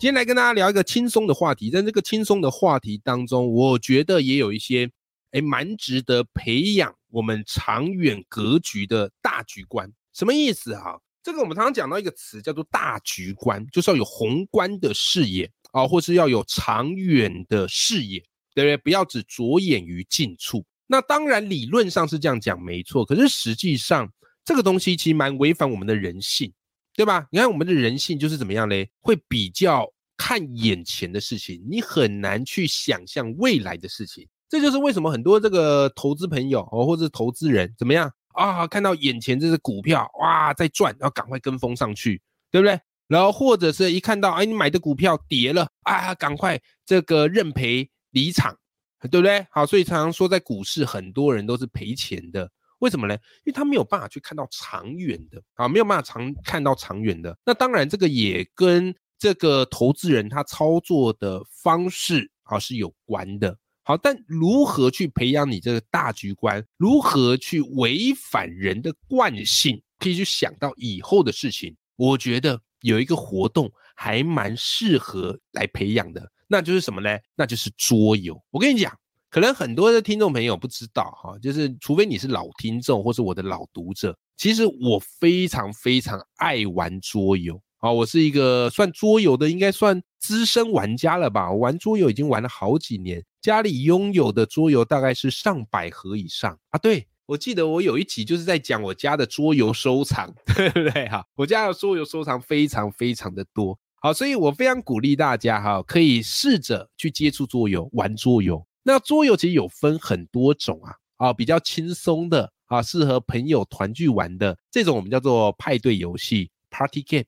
今天来跟大家聊一个轻松的话题，在这个轻松的话题当中，我觉得也有一些哎蛮值得培养我们长远格局的大局观。什么意思啊？这个我们常常讲到一个词叫做大局观，就是要有宏观的视野啊，或是要有长远的视野，对不对？不要只着眼于近处。那当然，理论上是这样讲没错，可是实际上这个东西其实蛮违反我们的人性，对吧？你看我们的人性就是怎么样嘞？会比较看眼前的事情，你很难去想象未来的事情。这就是为什么很多这个投资朋友哦，或者投资人怎么样啊？看到眼前这只股票哇在赚，要赶快跟风上去，对不对？然后或者是一看到哎你买的股票跌了啊，赶快这个认赔离场。对不对？好，所以常常说在股市，很多人都是赔钱的。为什么呢？因为他没有办法去看到长远的啊，没有办法长看到长远的。那当然，这个也跟这个投资人他操作的方式啊是有关的。好，但如何去培养你这个大局观？如何去违反人的惯性，可以去想到以后的事情？我觉得有一个活动还蛮适合来培养的。那就是什么呢？那就是桌游。我跟你讲，可能很多的听众朋友不知道哈，就是除非你是老听众或是我的老读者，其实我非常非常爱玩桌游啊。我是一个算桌游的，应该算资深玩家了吧？我玩桌游已经玩了好几年，家里拥有的桌游大概是上百盒以上啊。对，我记得我有一集就是在讲我家的桌游收藏，对不对哈？我家的桌游收藏非常非常的多。好，所以我非常鼓励大家哈，可以试着去接触桌游，玩桌游。那桌游其实有分很多种啊，啊，比较轻松的啊，适合朋友团聚玩的这种，我们叫做派对游戏 （party game），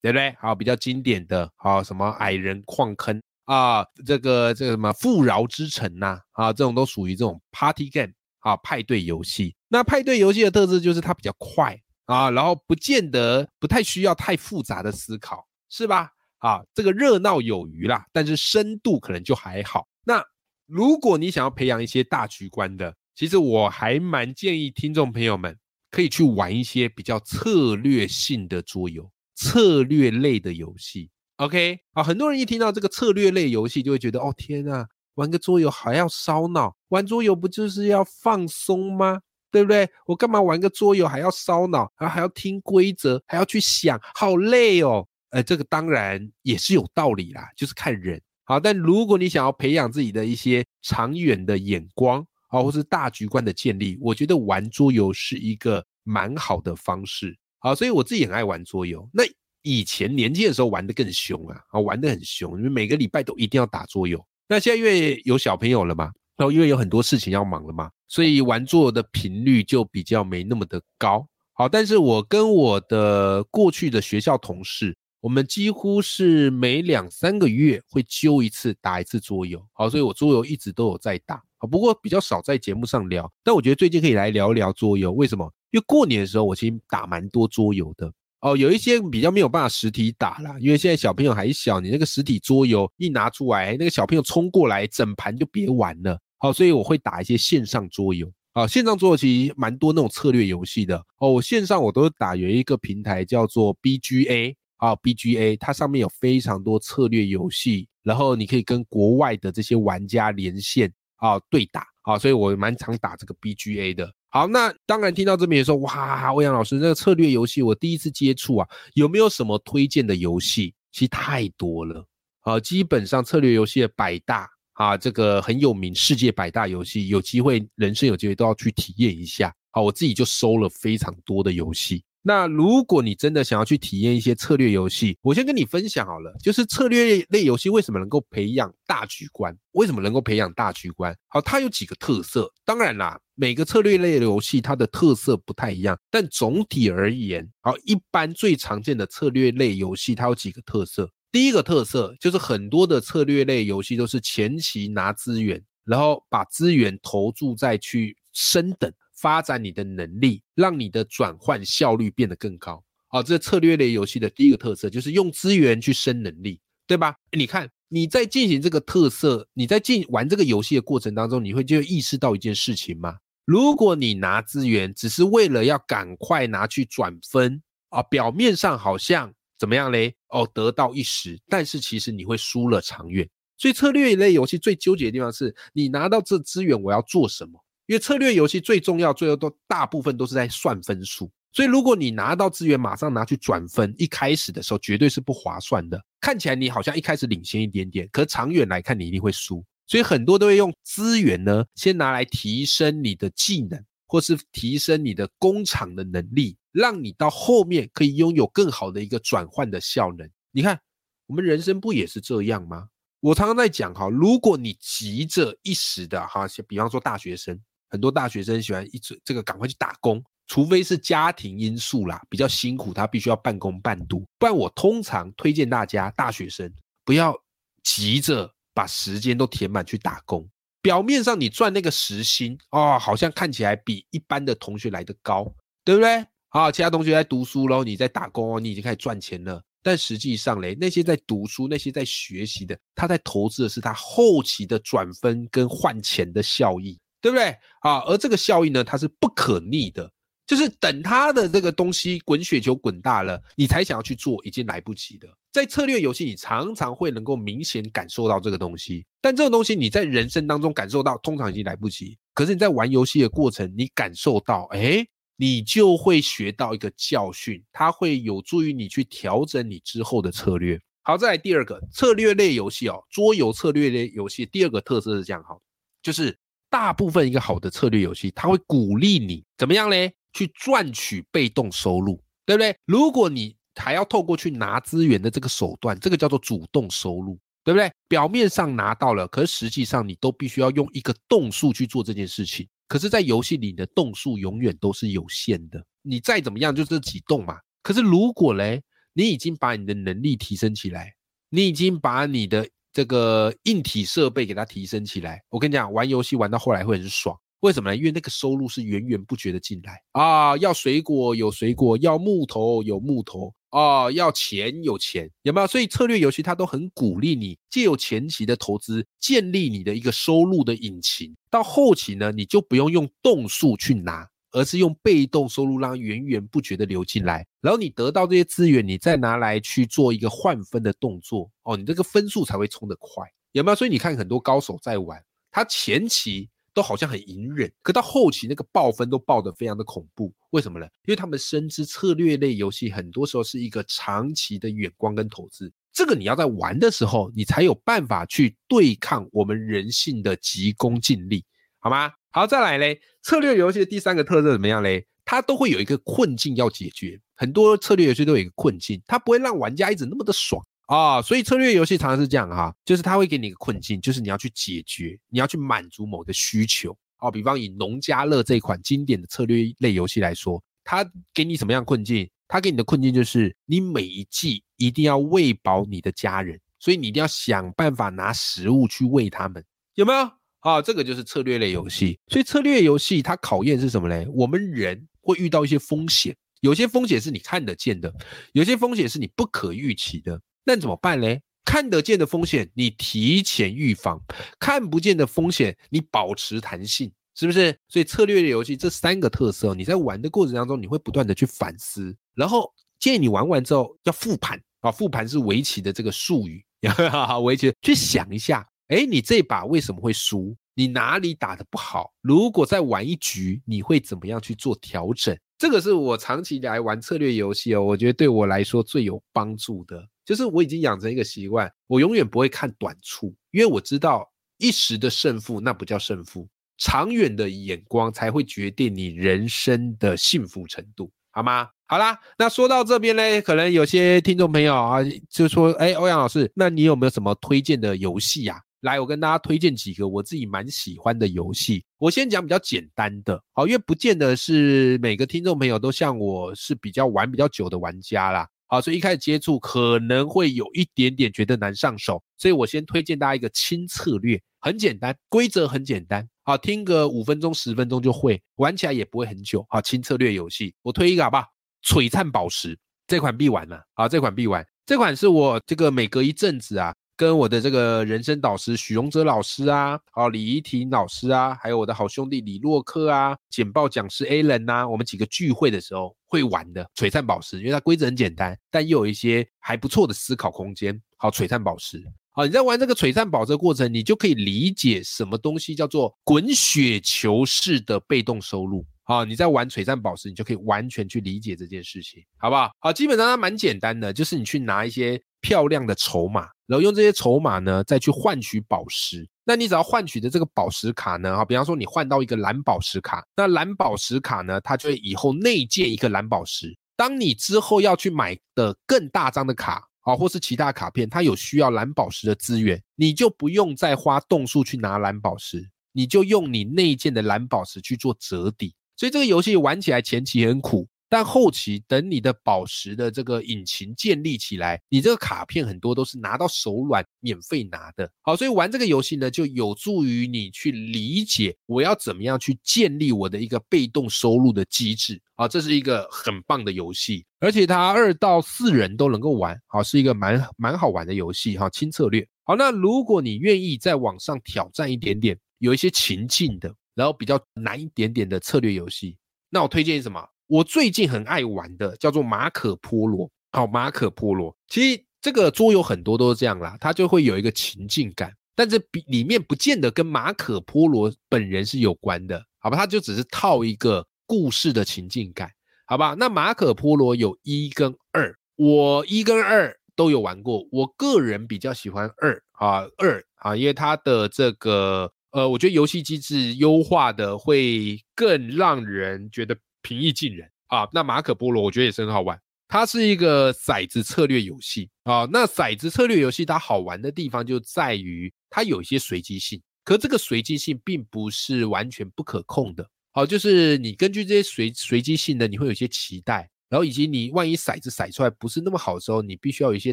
对不对？好，比较经典的，好，什么矮人矿坑啊，这个这个什么富饶之城呐，啊，这种都属于这种 party game 啊，派对游戏。那派对游戏的特质就是它比较快啊，然后不见得不太需要太复杂的思考。是吧？啊，这个热闹有余啦，但是深度可能就还好。那如果你想要培养一些大局观的，其实我还蛮建议听众朋友们可以去玩一些比较策略性的桌游、策略类的游戏。OK，啊，很多人一听到这个策略类游戏，就会觉得哦天啊，玩个桌游还要烧脑，玩桌游不就是要放松吗？对不对？我干嘛玩个桌游还要烧脑，然后还要听规则，还要去想，好累哦。呃，这个当然也是有道理啦，就是看人。好，但如果你想要培养自己的一些长远的眼光，啊，或是大局观的建立，我觉得玩桌游是一个蛮好的方式。好，所以我自己很爱玩桌游。那以前年轻的时候玩的更凶啊，啊，玩的很凶，因为每个礼拜都一定要打桌游。那现在因为有小朋友了嘛，然后因为有很多事情要忙了嘛，所以玩桌游的频率就比较没那么的高。好，但是我跟我的过去的学校同事。我们几乎是每两三个月会揪一次打一次桌游，好，所以我桌游一直都有在打，啊，不过比较少在节目上聊。但我觉得最近可以来聊一聊桌游，为什么？因为过年的时候我其实打蛮多桌游的，哦，有一些比较没有办法实体打啦，因为现在小朋友还小，你那个实体桌游一拿出来，那个小朋友冲过来，整盘就别玩了，好，所以我会打一些线上桌游，啊，线上桌游其实蛮多那种策略游戏的，哦，我线上我都打有一个平台叫做 BGA。啊，BGA 它上面有非常多策略游戏，然后你可以跟国外的这些玩家连线啊对打啊，所以我蛮常打这个 BGA 的。好，那当然听到这边也说，哇，欧阳老师那个策略游戏我第一次接触啊，有没有什么推荐的游戏？其实太多了啊，基本上策略游戏的百大啊，这个很有名，世界百大游戏，有机会人生有机会都要去体验一下。好，我自己就收了非常多的游戏。那如果你真的想要去体验一些策略游戏，我先跟你分享好了，就是策略类游戏为什么能够培养大局观？为什么能够培养大局观？好，它有几个特色。当然啦，每个策略类的游戏它的特色不太一样，但总体而言，好，一般最常见的策略类游戏它有几个特色。第一个特色就是很多的策略类游戏都是前期拿资源，然后把资源投注在去升等、发展你的能力，让你的转换效率变得更高。好，这策略类游戏的第一个特色就是用资源去升能力，对吧？你看你在进行这个特色，你在进玩这个游戏的过程当中，你会就意识到一件事情吗？如果你拿资源只是为了要赶快拿去转分啊，表面上好像怎么样嘞？哦，得到一时，但是其实你会输了长远。所以策略类游戏最纠结的地方是你拿到这资源我要做什么？因为策略游戏最重要，最后都大部分都是在算分数。所以如果你拿到资源马上拿去转分，一开始的时候绝对是不划算的。看起来你好像一开始领先一点点，可长远来看你一定会输。所以很多都会用资源呢，先拿来提升你的技能，或是提升你的工厂的能力，让你到后面可以拥有更好的一个转换的效能。你看，我们人生不也是这样吗？我常常在讲哈，如果你急着一时的哈，比方说大学生，很多大学生喜欢一直这个赶快去打工，除非是家庭因素啦，比较辛苦，他必须要半工半读，不然我通常推荐大家大学生不要急着。把时间都填满去打工，表面上你赚那个时薪哦，好像看起来比一般的同学来的高，对不对？好，其他同学在读书喽，你在打工哦，你已经开始赚钱了。但实际上嘞，那些在读书、那些在学习的，他在投资的是他后期的转分跟换钱的效益，对不对？啊，而这个效益呢，它是不可逆的。就是等他的这个东西滚雪球滚大了，你才想要去做，已经来不及了。在策略游戏，你常常会能够明显感受到这个东西，但这个东西你在人生当中感受到，通常已经来不及。可是你在玩游戏的过程，你感受到，哎，你就会学到一个教训，它会有助于你去调整你之后的策略。好，再来第二个策略类游戏哦，桌游策略类游戏第二个特色是这样哈，就是大部分一个好的策略游戏，它会鼓励你怎么样嘞？去赚取被动收入，对不对？如果你还要透过去拿资源的这个手段，这个叫做主动收入，对不对？表面上拿到了，可是实际上你都必须要用一个动数去做这件事情。可是，在游戏里的动数永远都是有限的，你再怎么样就这几动嘛。可是如果嘞，你已经把你的能力提升起来，你已经把你的这个硬体设备给它提升起来，我跟你讲，玩游戏玩到后来会很爽。为什么呢？因为那个收入是源源不绝的进来啊！要水果有水果，要木头有木头啊，要钱有钱，有没有？所以策略游戏它都很鼓励你借由前期的投资建立你的一个收入的引擎，到后期呢，你就不用用动数去拿，而是用被动收入让源源不绝的流进来，然后你得到这些资源，你再拿来去做一个换分的动作哦，你这个分数才会冲得快，有没有？所以你看很多高手在玩，他前期。都好像很隐忍，可到后期那个爆分都爆得非常的恐怖，为什么呢？因为他们深知策略类游戏很多时候是一个长期的远光跟投资，这个你要在玩的时候，你才有办法去对抗我们人性的急功近利，好吗？好，再来嘞，策略游戏的第三个特色怎么样嘞？它都会有一个困境要解决，很多策略游戏都有一个困境，它不会让玩家一直那么的爽。啊，所以策略游戏常常是这样哈，就是他会给你一个困境，就是你要去解决，你要去满足某个需求。哦，比方以农家乐这款经典的策略类游戏来说，它给你什么样困境？它给你的困境就是你每一季一定要喂饱你的家人，所以你一定要想办法拿食物去喂他们，有没有？啊，这个就是策略类游戏。所以策略游戏它考验是什么嘞？我们人会遇到一些风险，有些风险是你看得见的，有些风险是你不可预期的。那怎么办嘞？看得见的风险，你提前预防；看不见的风险，你保持弹性，是不是？所以策略类游戏这三个特色，你在玩的过程当中，你会不断的去反思，然后建议你玩完之后要复盘啊，复盘是围棋的这个术语，哈哈围棋去想一下，哎，你这把为什么会输？你哪里打的不好？如果再玩一局，你会怎么样去做调整？这个是我长期来玩策略游戏哦，我觉得对我来说最有帮助的。就是我已经养成一个习惯，我永远不会看短处，因为我知道一时的胜负那不叫胜负，长远的眼光才会决定你人生的幸福程度，好吗？好啦，那说到这边呢，可能有些听众朋友啊，就说，哎，欧阳老师，那你有没有什么推荐的游戏呀？来，我跟大家推荐几个我自己蛮喜欢的游戏。我先讲比较简单的，好，因为不见得是每个听众朋友都像我是比较玩比较久的玩家啦。好，所以一开始接触可能会有一点点觉得难上手，所以我先推荐大家一个轻策略很简单，规则很简单，好，听个五分钟十分钟就会，玩起来也不会很久，好，轻策略游戏，我推一个好不好？璀璨宝石这款必玩了，好，这款必玩，这款是我这个每隔一阵子啊。跟我的这个人生导师许荣哲老师啊，好李怡婷老师啊，还有我的好兄弟李洛克啊，简报讲师 Alan 呐，我们几个聚会的时候会玩的璀璨宝石，因为它规则很简单，但又有一些还不错的思考空间。好，璀璨宝石，好，你在玩这个璀璨宝石的过程，你就可以理解什么东西叫做滚雪球式的被动收入。好，你在玩璀璨宝石，你就可以完全去理解这件事情，好不好？好，基本上它蛮简单的，就是你去拿一些漂亮的筹码。然后用这些筹码呢，再去换取宝石。那你只要换取的这个宝石卡呢，啊，比方说你换到一个蓝宝石卡，那蓝宝石卡呢，它就会以后内建一个蓝宝石。当你之后要去买的更大张的卡，啊，或是其他卡片，它有需要蓝宝石的资源，你就不用再花动数去拿蓝宝石，你就用你内建的蓝宝石去做折抵。所以这个游戏玩起来前期很苦。但后期等你的宝石的这个引擎建立起来，你这个卡片很多都是拿到手软免费拿的。好，所以玩这个游戏呢，就有助于你去理解我要怎么样去建立我的一个被动收入的机制。好，这是一个很棒的游戏，而且它二到四人都能够玩。好，是一个蛮蛮好玩的游戏。哈，轻策略。好，那如果你愿意在网上挑战一点点，有一些情境的，然后比较难一点点的策略游戏，那我推荐什么？我最近很爱玩的叫做马可波罗，好，马可波罗，其实这个桌游很多都是这样啦，它就会有一个情境感，但是比里面不见得跟马可波罗本人是有关的，好吧？它就只是套一个故事的情境感，好吧？那马可波罗有一跟二，我一跟二都有玩过，我个人比较喜欢二啊，二啊，因为它的这个呃，我觉得游戏机制优化的会更让人觉得。平易近人啊，那马可波罗我觉得也是很好玩，它是一个骰子策略游戏啊。那骰子策略游戏它好玩的地方就在于它有一些随机性，可这个随机性并不是完全不可控的。好，就是你根据这些随随机性的，你会有一些期待，然后以及你万一骰子骰出来不是那么好的时候，你必须要有一些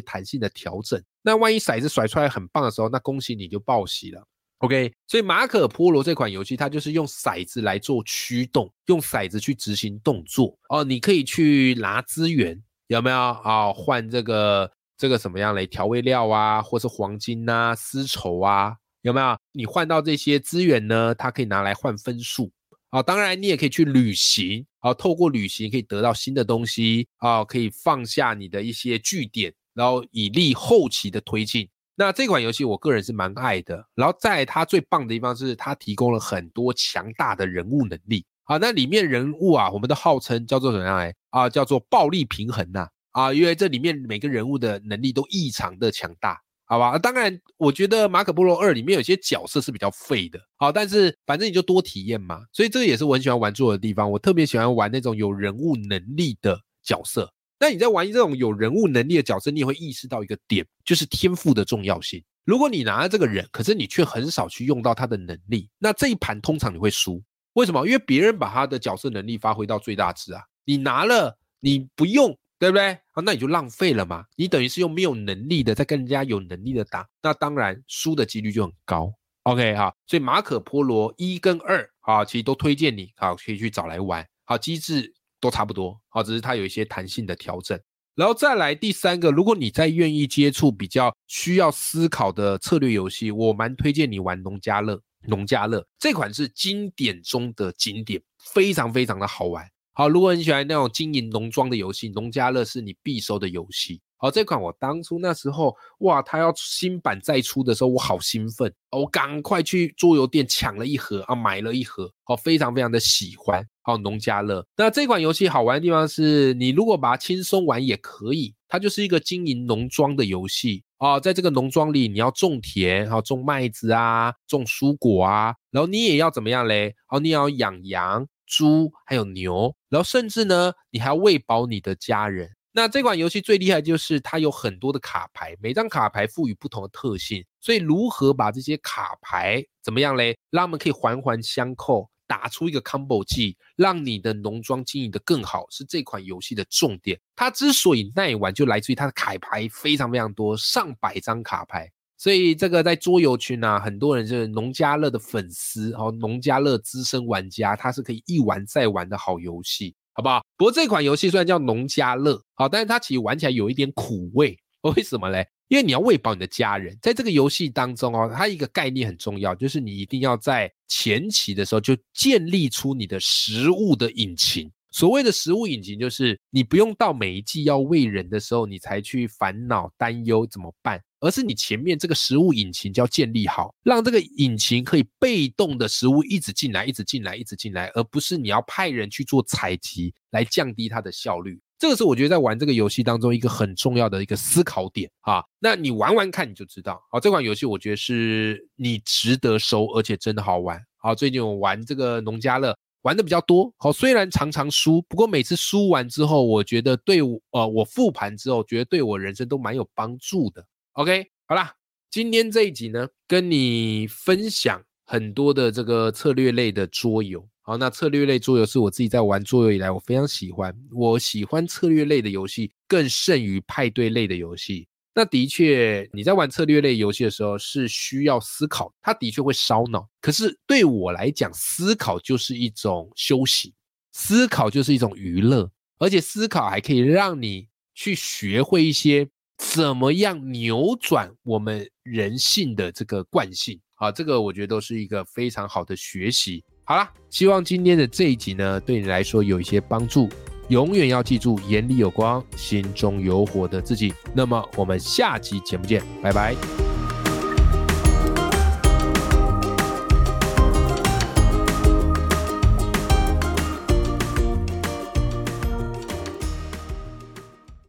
弹性的调整。那万一骰子甩出来很棒的时候，那恭喜你就报喜了。OK，所以马可波罗这款游戏，它就是用骰子来做驱动，用骰子去执行动作哦。你可以去拿资源，有没有啊？换这个这个什么样嘞？调味料啊，或是黄金呐、丝绸啊，有没有？你换到这些资源呢，它可以拿来换分数啊。当然，你也可以去旅行啊，透过旅行可以得到新的东西啊，可以放下你的一些据点，然后以利后期的推进。那这款游戏我个人是蛮爱的，然后在它最棒的地方是它提供了很多强大的人物能力。好，那里面人物啊，我们都号称叫做怎么样来啊？叫做暴力平衡呐啊，因为这里面每个人物的能力都异常的强大，好吧？当然，我觉得马可波罗二里面有些角色是比较废的，好，但是反正你就多体验嘛，所以这个也是我很喜欢玩桌的地方。我特别喜欢玩那种有人物能力的角色。那你在玩这种有人物能力的角色，你也会意识到一个点，就是天赋的重要性。如果你拿了这个人，可是你却很少去用到他的能力，那这一盘通常你会输。为什么？因为别人把他的角色能力发挥到最大值啊，你拿了你不用，对不对？啊，那你就浪费了嘛。你等于是用没有能力的在跟人家有能力的打，那当然输的几率就很高。OK 哈，所以马可波罗一跟二啊，其实都推荐你啊，可以去找来玩。好，机制。都差不多，好，只是它有一些弹性的调整。然后再来第三个，如果你在愿意接触比较需要思考的策略游戏，我蛮推荐你玩农家乐。农家乐这款是经典中的经典，非常非常的好玩。好，如果你喜欢那种经营农庄的游戏，农家乐是你必收的游戏。好，这款我当初那时候，哇，它要新版再出的时候，我好兴奋，我赶快去桌游店抢了一盒啊，买了一盒，好，非常非常的喜欢。好，农家乐，那这款游戏好玩的地方是，你如果把它轻松玩也可以，它就是一个经营农庄的游戏啊，在这个农庄里，你要种田，好，种麦子啊，种蔬果啊，然后你也要怎么样嘞？好，你要养羊、猪，还有牛，然后甚至呢，你还要喂饱你的家人。那这款游戏最厉害就是它有很多的卡牌，每张卡牌赋予不同的特性，所以如何把这些卡牌怎么样嘞，让他们可以环环相扣，打出一个 combo 技，让你的农庄经营的更好，是这款游戏的重点。它之所以耐玩，就来自于它的卡牌非常非常多，上百张卡牌。所以这个在桌游群啊，很多人就是农家乐的粉丝，哦，农家乐资深玩家，它是可以一玩再玩的好游戏，好不好？不过这款游戏虽然叫农家乐，好，但是它其实玩起来有一点苦味，为什么嘞？因为你要喂饱你的家人，在这个游戏当中哦，它一个概念很重要，就是你一定要在前期的时候就建立出你的食物的引擎。所谓的食物引擎，就是你不用到每一季要喂人的时候，你才去烦恼担忧怎么办，而是你前面这个食物引擎就要建立好，让这个引擎可以被动的食物一直进来，一直进来，一直进来，而不是你要派人去做采集来降低它的效率。这个是我觉得在玩这个游戏当中一个很重要的一个思考点啊。那你玩玩看你就知道。好，这款游戏我觉得是你值得收，而且真的好玩。好，最近我玩这个农家乐玩的比较多。好，虽然常常输，不过每次输完之后，我觉得对我呃我复盘之后，觉得对我人生都蛮有帮助的。OK，好啦，今天这一集呢，跟你分享很多的这个策略类的桌游。好，那策略类桌游是我自己在玩桌游以来，我非常喜欢。我喜欢策略类的游戏，更胜于派对类的游戏。那的确，你在玩策略类游戏的时候是需要思考，它的确会烧脑。可是对我来讲，思考就是一种休息，思考就是一种娱乐，而且思考还可以让你去学会一些怎么样扭转我们人性的这个惯性。啊，这个我觉得都是一个非常好的学习。好了，希望今天的这一集呢，对你来说有一些帮助。永远要记住，眼里有光，心中有火的自己。那么，我们下集节目见，拜拜。